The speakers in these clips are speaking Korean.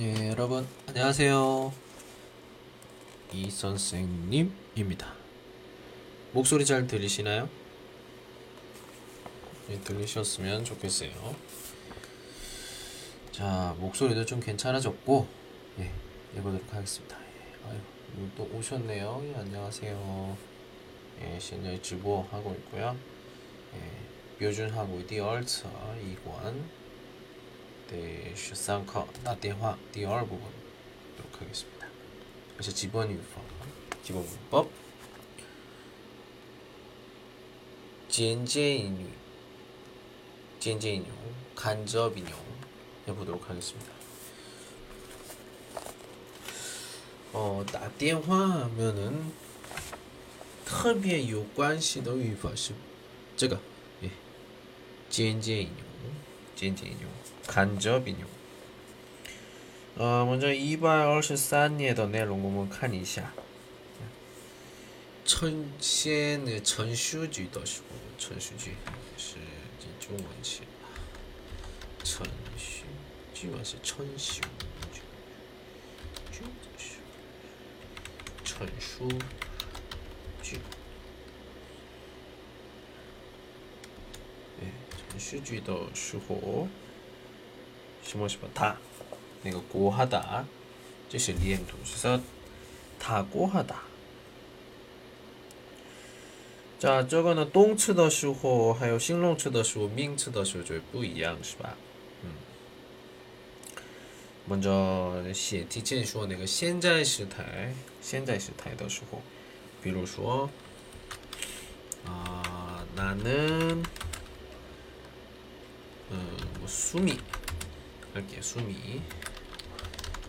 예, 여러분 안녕하세요. 이 선생님입니다. 목소리 잘 들리시나요? 예, 들리셨으면 좋겠어요. 자, 목소리도 좀 괜찮아졌고, 예, 읽어보도록 하겠습니다. 예, 아유, 또 오셨네요. 예, 안녕하세요. 예, 신의 주보 하고 있고요. 예, 요준하고 디얼트 이관 第十三课那电话第二部分도록 하겠습니다. 그래서 기본 유법, 기본 문법, 简介인용, 간접 인용 해보도록 하겠습니다. 어, 打电话하면은 特别有关系的语法是这个，哎，简介引用， 简介引用。 간접 인용. 어, 먼저 2百二十三年的陈述句的时候，陈述句，陈述句，陈述 哎，陈述句的时候。什么什么他，那个过哈达，这是连读，是说他过哈达。자这个呢动词的时候还有形容词的时候名词的时候就不一样是吧嗯먼저写提前说那个现在时态现在时态的时候比如说아나는 음, 뭐 수미. 할게 수미.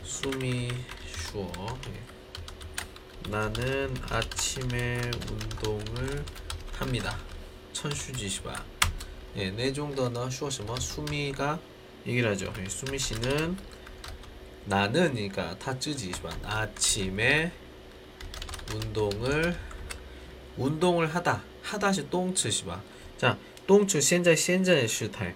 수미 슈어. 예. 나는 아침에 운동을 합니다. 천슈지시바 예, 네 내종더나 슈어시마 뭐 수미가 얘기를 하죠. 예, 수미 씨는 나는 그러니까 타쯔지시바 아침에 운동을 운동을 하다. 하다시 똥츠시바 자 똥츠 현재 현재의 시态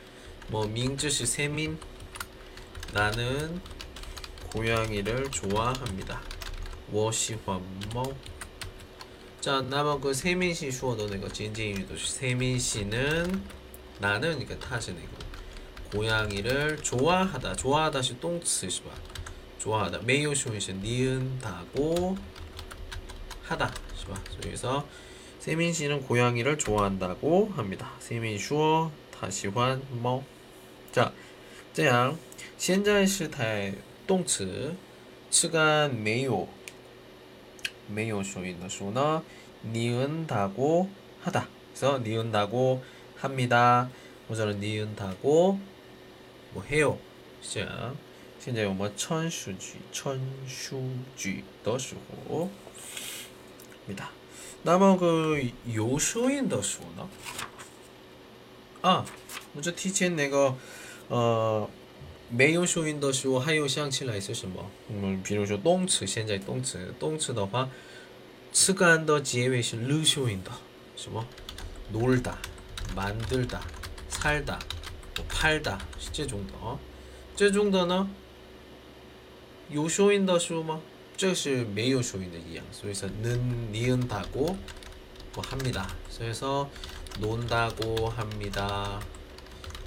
뭐 민주씨 세민 나는 고양이를 좋아합니다. 워시환모 자, 남은 그 세민 씨 주어도는 거 진진이도 세민 씨는 나는 그러니까 타시는 거 고양이를 좋아하다 좋아하다 시 똥쓰시바. 좋아하다. 매우 쇼이시 니은다고 하다 시바. 그래서 세민 씨는 고양이를 좋아한다고 합니다. 세민 슈어 다시환 뭐 자, 这样现在时态动词词干没有没有说音的时候呢 니은다고 하다. 그래서 니은다고 합니다.或者 니은다고 뭐 해요. 这样现在我们천수句천수句的时候입니다那么그有收音的时候呢 아, 먼저 티첸 내가 어没有收音的时候还有想起来是什么？嗯，比如说动词，现在动词，动词的话，词干的结尾是르收音的，什么？놀다만들다살다뭐팔다是这种的啊。这种的呢，有收音的时候吗？这是没有收音的一样，所以说는니은다고뭐합니다所以说논다고합니다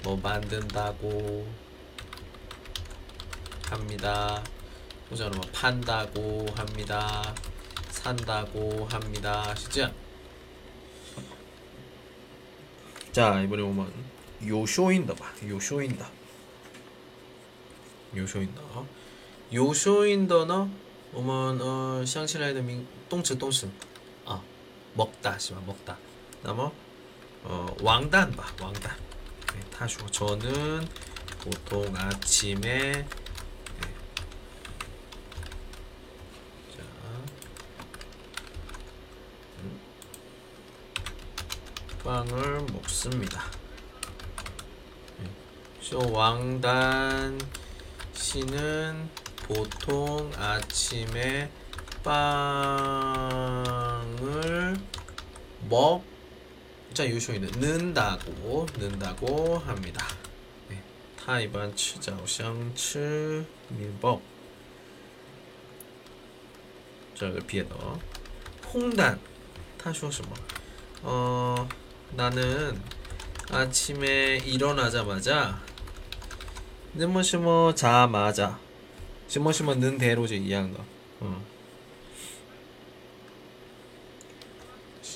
뭐 만든다고 합니다. 호전은 뭐 판다고 합니다. 산다고 합니다. 시작. 자 이번에 보면 요쇼인다 봐. 요쇼인다. 요쇼인다. 요쇼인더나 오면 어 상실라이더 민 똥츠 똥츠. 아 먹다 시마 먹다. 나머 어 왕단 봐 왕단. 네, 타쇼. 저는 보통 아침에 네. 자. 음. 빵을 먹습니다. 네. 왕단 씨는 보통 아침에 빵을 먹 자, 요소에는 는다고 는다고 합니다. 네, 타이반 치자오샹츠 밀법. 저를 비해서 홍단. 타쇼시모 어 나는 아침에 일어나자마자 는뭐시뭐 자마자. 시뭐시뭐 는대로지 이양거. 응. 어.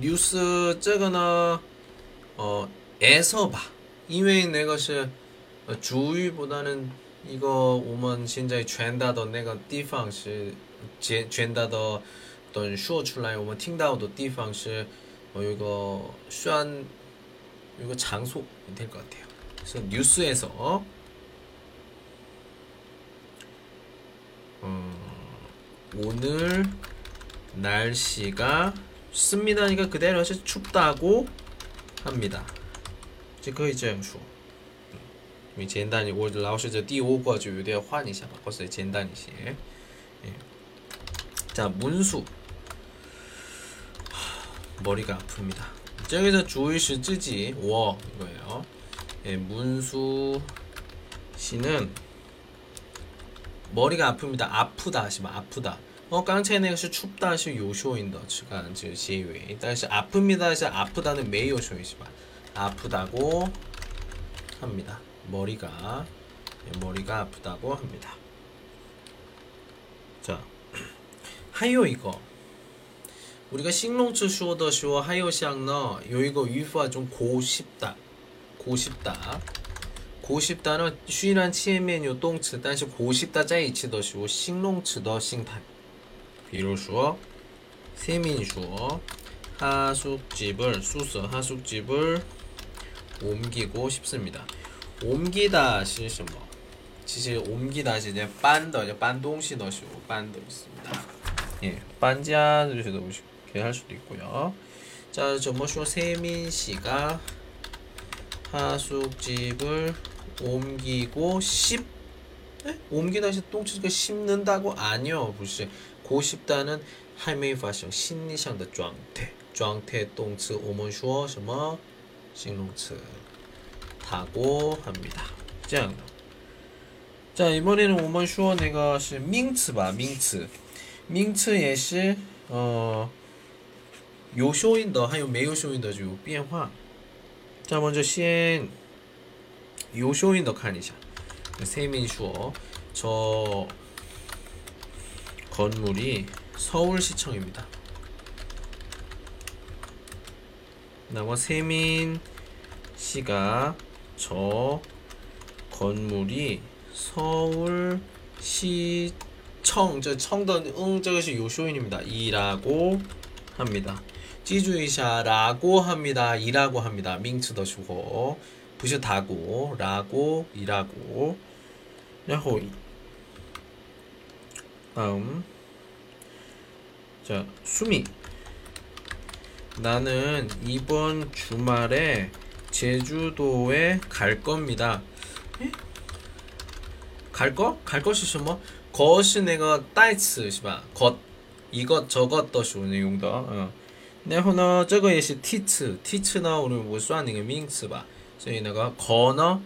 뉴스 这个呢 어, 에서 봐. 이외의 내것이 어, 주의보다는 이거 오면 现在传达的那个地方是传达的的说出来我们听到的地方是어 이거虽然이거 장소 될 것 같아요. 그래서 뉴스에서 어, 오늘 날씨가 습니다니까 그대로 해서 춥다고 합니다. 这可以这样说。简单，我老师这第五个就有点换一下吧，或者简单一些。 자, 문수. 머리가 아픕니다. 저기서 주의시 쯔지, 워, 이거예요. 예, 문수 씨는 머리가 아픕니다. 아프다 하시면 아프다. 어, 깡체네가 춥다 시 요쇼인다 추간 지웨이 다시 아픕니다. 시 아프다는 메이요쇼이지만 아프다고 합니다. 머리가. 네, 머리가 아프다고 합니다. 자, 하요 이거. 우리가 싱롱츠 쇼더 쇼 하요 시앙너 요 이거 위프와 좀 고십다. 고십다. 고십다는 쉬란 치에메뉴 똥츠. 단시 고싶다 짜이치더 쇼 싱롱츠 더 싱판 비로슈어, 세민슈어, 하숙집을 수서 하숙집을 옮기고 싶습니다. 옮기다 시스 뭐? 사실 옮기다 이제 빤더 이제 빤동시 넣으시고 빤더 있습니다. 예, 빤자들도 이렇게 할 수도 있고요. 자, 저뭐쇼 세민 씨가 하숙집을 옮기고 씹 옮기다 시 똥치니까 씹는다고 아니요, 부시. 고싶다는 还没发生 심리상的 状态 状态 동츠 我们说什么形容词 타고 합니다 这样的자 이번에는 我们说 내가 是名词吧名词名词也是呃有收音的还有没有收音的就有变化자 먼저 시엔 요쇼인더 칸이샤 세민슈어 저 건물이 서울시청입니다. 나머 세민 씨가 저 건물이 서울시청 저 청던 응저것이 요쇼인입니다. 이라고 합니다. 찌주이샤라고 합니다. 이라고 합니다. 밍츠더 주고 부셔다고 라고 이라고 야호 다음 자 수미 나는 이번 주말에 제주도에 갈 겁니다. 에? 갈 거? 갈 것이 什么? 것이 내가 代词是吧？것 이것 저것 都属于用的，嗯。然后呢，这个也是替词，替词呢，我们不算那个名词吧，所以那个거呢，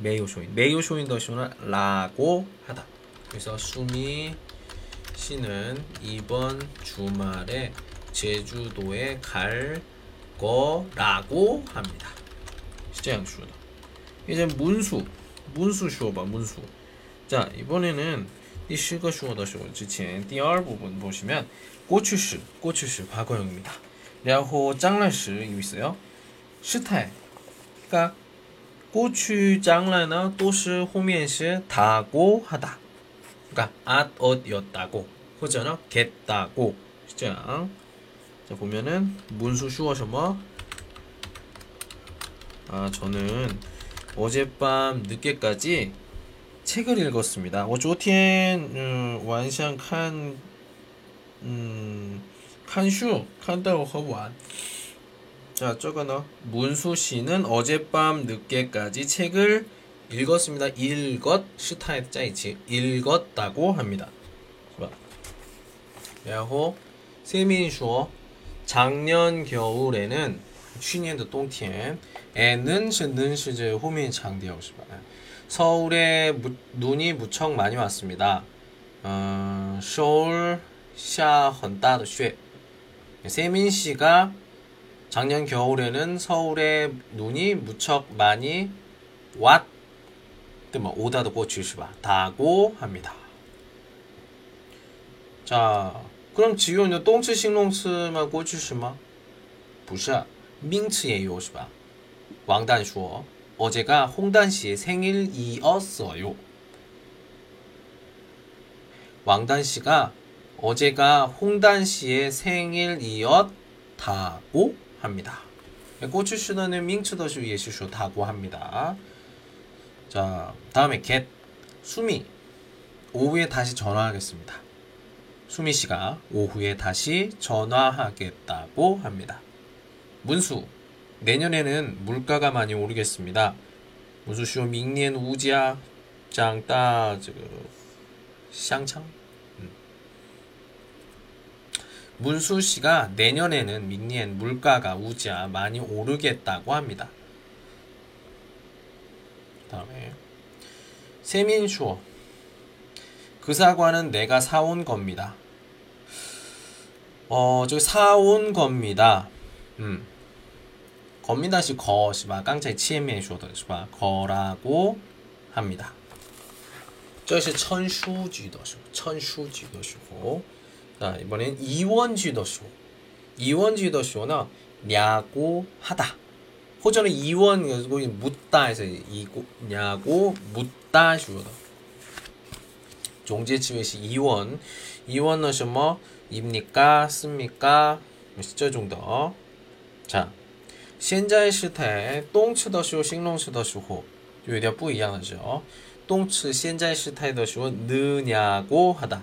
没有收音，没有收音的时候呢，라고하다。 그래서수미씨는이번주말에제주도에갈거라고합니다是这样说的。 이제 문수, 문수 쉬어봐, 문수. 자, 이번에는 第十个说的时候之前第二部分 보시면 꼬추시, 꼬추시 과거형입니다. 然后장난시 있어요. 시타이. 그러니까 꼬추 장난은 都是后面是 다고 하다. 그러니까 at 어였다고. 호전어 겠다고. 시장. 자, 보면은 문수 쉬워서 뭐? 아, 저는 어젯밤 늦게까지 책을 읽었습니다. 我昨天嗯晚上看 음, 看书看到很晚. 자, 저거는 문수 씨는 어젯밤 늦게까지 책을 읽었습니다. 읽었 스타일 짜이치 읽었다고 합니다. 然后 세민说 작년 겨울에는 去年的冬天 에는 는 시제 호민 장대영 씨 서울에 무, 눈이 무척 많이 왔습니다. 어, 서울 샤헌다도 쉐 세민 씨가 작년 겨울에는 서울에 눈이 무척 많이 왔, 뭐 오다도 고치시바 다고 합니다. 자, 그럼 지금 똥츠 싱롱츠만 고치시마? 不是名词也有是吧？ 왕단说 어제가 홍단 씨의 생일이었어요. 왕단 씨가 어제가 홍단 씨의 생일이었다고 합니다. 꼬추슈는 밍츠더슈 예시쇼다고 합니다. 자, 다음에 get 수미 오후에 다시 전화하겠습니다. 수미 씨가 오후에 다시 전화하겠다고 합니다. 문수 내년에는 물가가 많이 오르겠습니다. 무수쇼 밍니엔 우지아 장따 샹창 음. 문수 씨가 내년에는 밍니엔 물가가 우지아 많이 오르겠다고 합니다. 다음에 세민슈어 그 사과는 내가 사온 겁니다. 어, 저 사온 겁니다. 음. 거민다시 거是吧? 깡차이 치엔미에 说的是吧? 거라고 합니다. 这是称书句的时候,称书句的时候. 자, 이번엔 이원句的时候. 이원句的时候는 냐고 하다. 호전은 이원 그리고 묻다 해서 이고 냐고 묻다 说的. 종제치외시 이원. 이원은 什么?입니까? 씁니까? 这 정도. 자, 现在时态动词的时候形容词的时候有点不一样的时候动词现在时态的时候느냐고 하다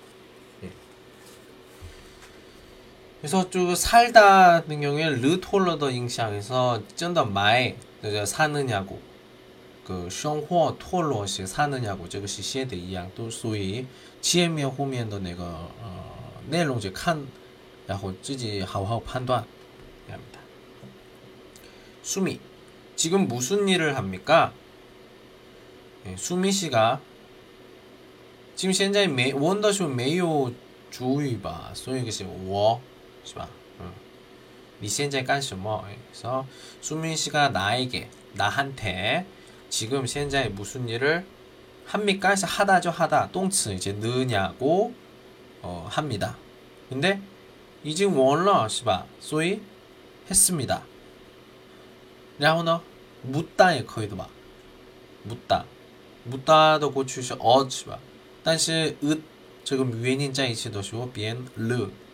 그래서 쭉 살다는 경우에 르톨러더 잉샹에서 쩐더 마이 사느냐고 그生活 토로시 사느냐고 这个是写的一样都属于前面后面的那个呃内容就看然后自己好好判断합니다. 수미 지금 무슨 일을 합니까? 네, 수미 씨가 지금 현재 매 원더쇼 매요 주의바 所以是我 是吧你现在干什么 그래서 수민 씨가 나에게 나한테 지금 현재 무슨 일을 합니까? 해서 하다죠 하다 똥츠 이제 느냐고 어, 합니다. 근데 已经完了是吧所以 했습니다. 然后呢 묻다에 거의 봐 묻다 묻다도 고추시 어, 是吧?但是 으, 지금 原因在一起的时候变了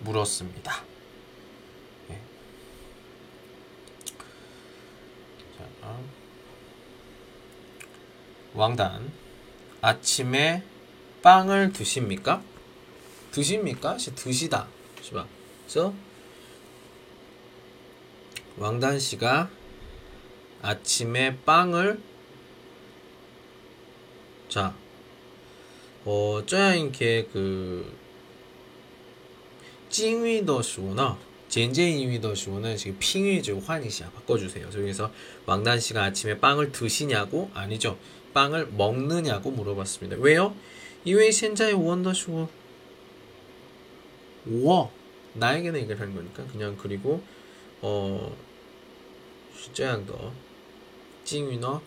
물었습니다. 네. 자, 왕단 아침에 빵을 드십니까? 드십니까? 드시다. 그래서 왕단 씨가 아침에 빵을 자, 어, 저야 이렇게 그 징위더 쇼나 젠제이위더 쇼는 지금 핑위즈 환이시야. 바꿔주세요. 저기서 왕단 씨가 아침에 빵을 드시냐고? 아니죠. 빵을 먹느냐고 물어봤습니다. 왜요? 이외에 신자의 원더 쇼. 우와 나에게는 이걸 하는 거니까. 그냥 그리고 어 슈자양 더 징위너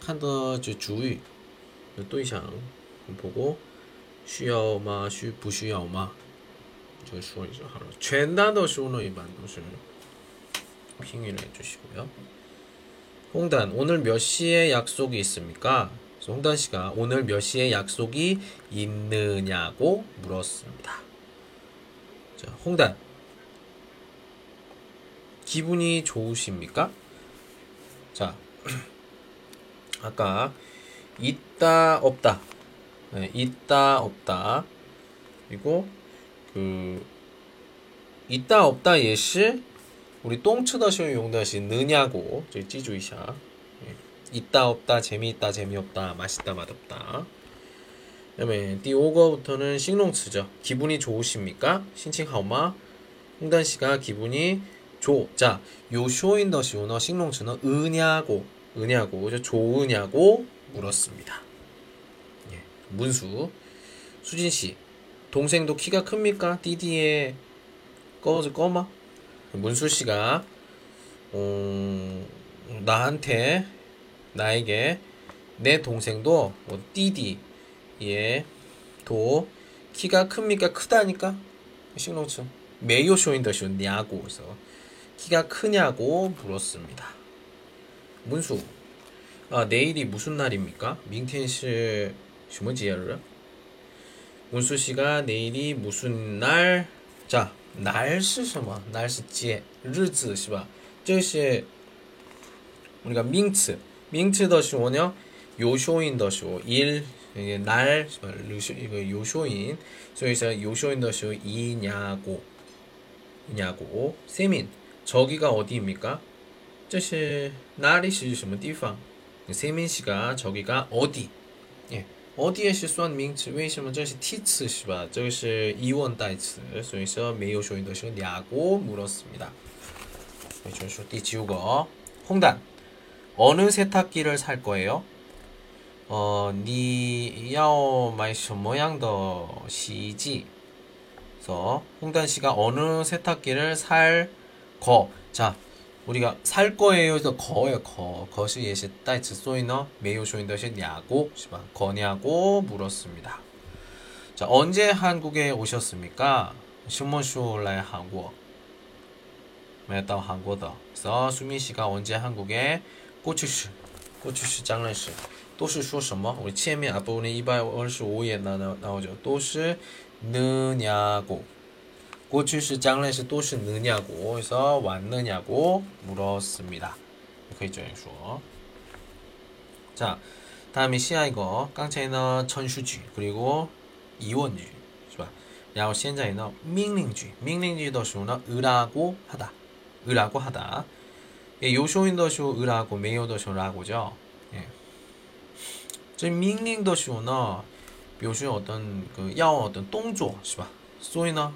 칸더즈 주위. 또 이상. 보고 쉬어 엄마 쉬 부쉬어 엄마. 就说一下好了 全单的时候呢 일반都是 핑위를 해주시고요 홍단 오늘 몇 시에 약속이 있습니까? 홍단 씨가 오늘 몇 시에 약속이 있느냐고 물었습니다. 자, 홍단 기분이 좋으십니까? 자, 아까 있다 없다, 네, 있다 없다 그리고 그 있다 없다 예시 우리 똥치더시오 용다시 느냐고 저희 찌주이샤. 예. 있다 없다 재미있다 재미없다 맛있다 맛없다. 그다음에 디오거부터는 식농츠죠. 기분이 좋으십니까? 신칭하오마. 홍단 씨가 기분이 좋자 요쇼인더시 오너 식농츠는 은냐고 은냐고 좋으냐고 물었습니다. 예, 문수. 수진 씨. 동생도 키가 큽니까? 띠디에 꺼즈 꺼마? 문수 씨가 어, 나한테 나에게 내 동생도 뭐 띠디에 도 키가 큽니까? 크다니까? 싱롱츠. 메요 쇼인 더 시오 냐고 그래서 키가 크냐고 물었습니다. 문수, 아, 내일이 무슨 날입니까? 민텐시 什么节日? 문수 씨가 내일이 무슨 날? 자, 날是什么? 날是节, 日子是吧?这是 우리가 밍츠, 밍츠 的时候呢, 요쇼인 的时候, 일, 이게 날, 이거 요쇼인, 所以说 요쇼인 的时候 이냐고, 이냐고, 세민, 저기가 어디입니까? 这是哪里是什么地方? 세민 씨가 저기가 어디? 예. 어디에 실수한 밍츠? 为什么这是替词是吧?这是 이원 代词所以说没有说的是냐고 물었습니다. 就是第九个 홍단 어느 세탁기를 살 거예요? 어, 你要买什么样的洗衣机? 그래서 홍단 씨가 어느 세탁기를 살 거. 자, 우리가 살 거예요. 그래서 거예요. 거. 것이 예시 따이츠 소이너 메요 쇼인더시 냐고 시바 거냐고 물었습니다. 자, 언제 한국에 오셨습니까? 신문쇼라의 한국. 매다 한국더. 그래서 수민 씨가 언제 한국에 꼬추시 꼬추시 장난시 都是说什么 우리 前面 앞부분에 225页 나오죠. 都是느냐고 过去式、将来式都是 느냐고 해서 왔느냐고 물었습니다. 可以这样说. 자, 다음에 시야 이거. 刚才呢 천수句그리고 이원句 是吧?然后现在呢 命令句. 命令句的时候呢 으라고 하다. 으라고 하다. 예, 요쇼인的时候 으라고, 메요的时候 라고죠. 예. 这命令的时候呢表示 어떤 그要 어떤 动作是吧?所以呢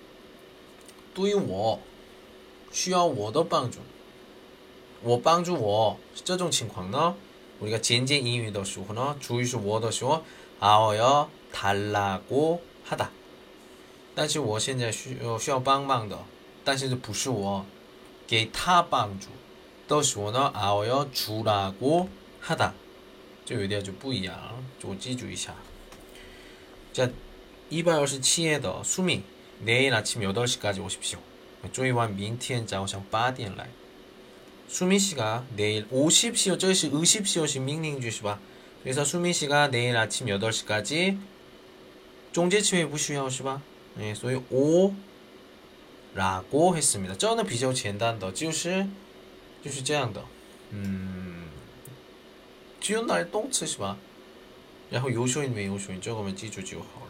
对于我需要我的帮助，我帮助我这种情况呢？ 우리가 젠젠 인유의 시호는 주의시 워더 시호 아어여 달라고 하다. 但是我现在需要需要帮忙的但是不是我给他帮助的时候呢 아어여 주라고 하다. 就有点就不一样，就记住一下。자 227页的 수미 내일 아침 8시까지 오십시오. 注意完明天早上8点来。 수민 씨가 내일 50시요, 저시 50시요씩 밍밍 주시봐. 그래서 수민 씨가 내일 아침 8시까지 中介词汇不需要是吧? 네, 所以오라고 했습니다. 这呢比较简单的就是就是这样的. 음, 只有那动词是吧?然后有说音没有说音这个我们记住就好了。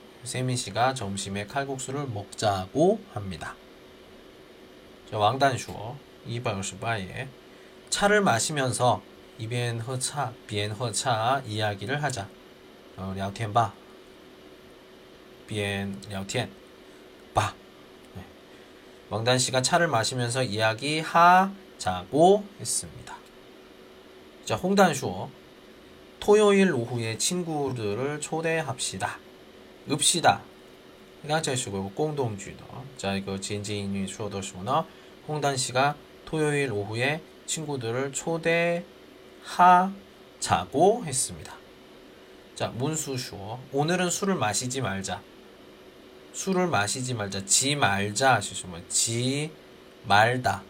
세민 씨가 점심에 칼국수를 먹자고 합니다. 자, 왕단슈어 258에 차를 마시면서 이변 허차, 비엔 허차 이야기를 하자. 어, 聊天吧. 비엔 聊天吧. 네. 왕단 씨가 차를 마시면서 이야기하자고 했습니다. 자, 홍단슈어 토요일 오후에 친구들을 초대합시다. 읍시다. 刚才学过公动句的，在一个前进英语说的时候呢，홍단 씨가 토요일 오후에 친구들을 초대하자고 했습니다. 자, 문수쇼. 오늘은 술을 마시지 말자. 술을 마시지 말자. 지 말자. 하시면 지 말다.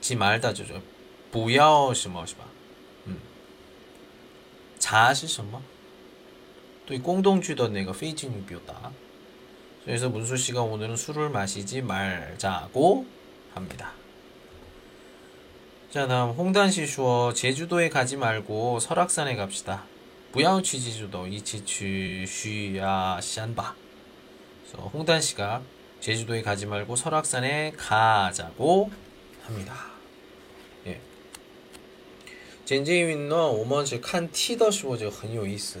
지 말다 就是不要什么是吧？ 음. 茶是什么？ 对公动句的 那个非敬语表达. 그래서 문수 씨가 오늘은 술을 마시지 말자고 합니다. 자, 다음 홍단 씨说 제주도에 가지 말고 설악산에 갑시다. 不要去제주도一起去需要山吧. 그래서 홍단 씨가 제주도에 가지 말고 설악산에 가자고 합니다. 예. 简介云呢，我们是看T的时候就很有意思。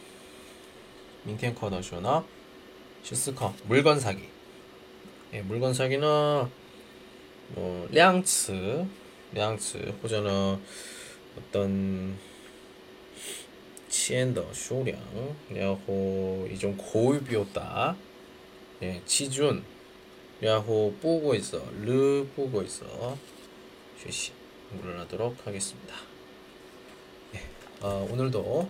민켄커 너쇼나 슈스커 물건 사기. 예, 물건 사기는 뭐 량츠 량츠 혹은 어떤 치엔더 쇼량 야호 이종 고유비오다 예, 치준 야호 뿌고 있어 르 뿌고 있어 쉬시. 물러나도록 하겠습니다. 예, 어, 오늘도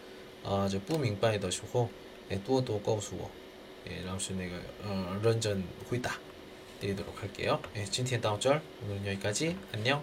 啊就不明白的时候，也多多告诉我，也老师那个呃认真回答，드리도록할게요。 今天到这儿，오늘은여기까지안녕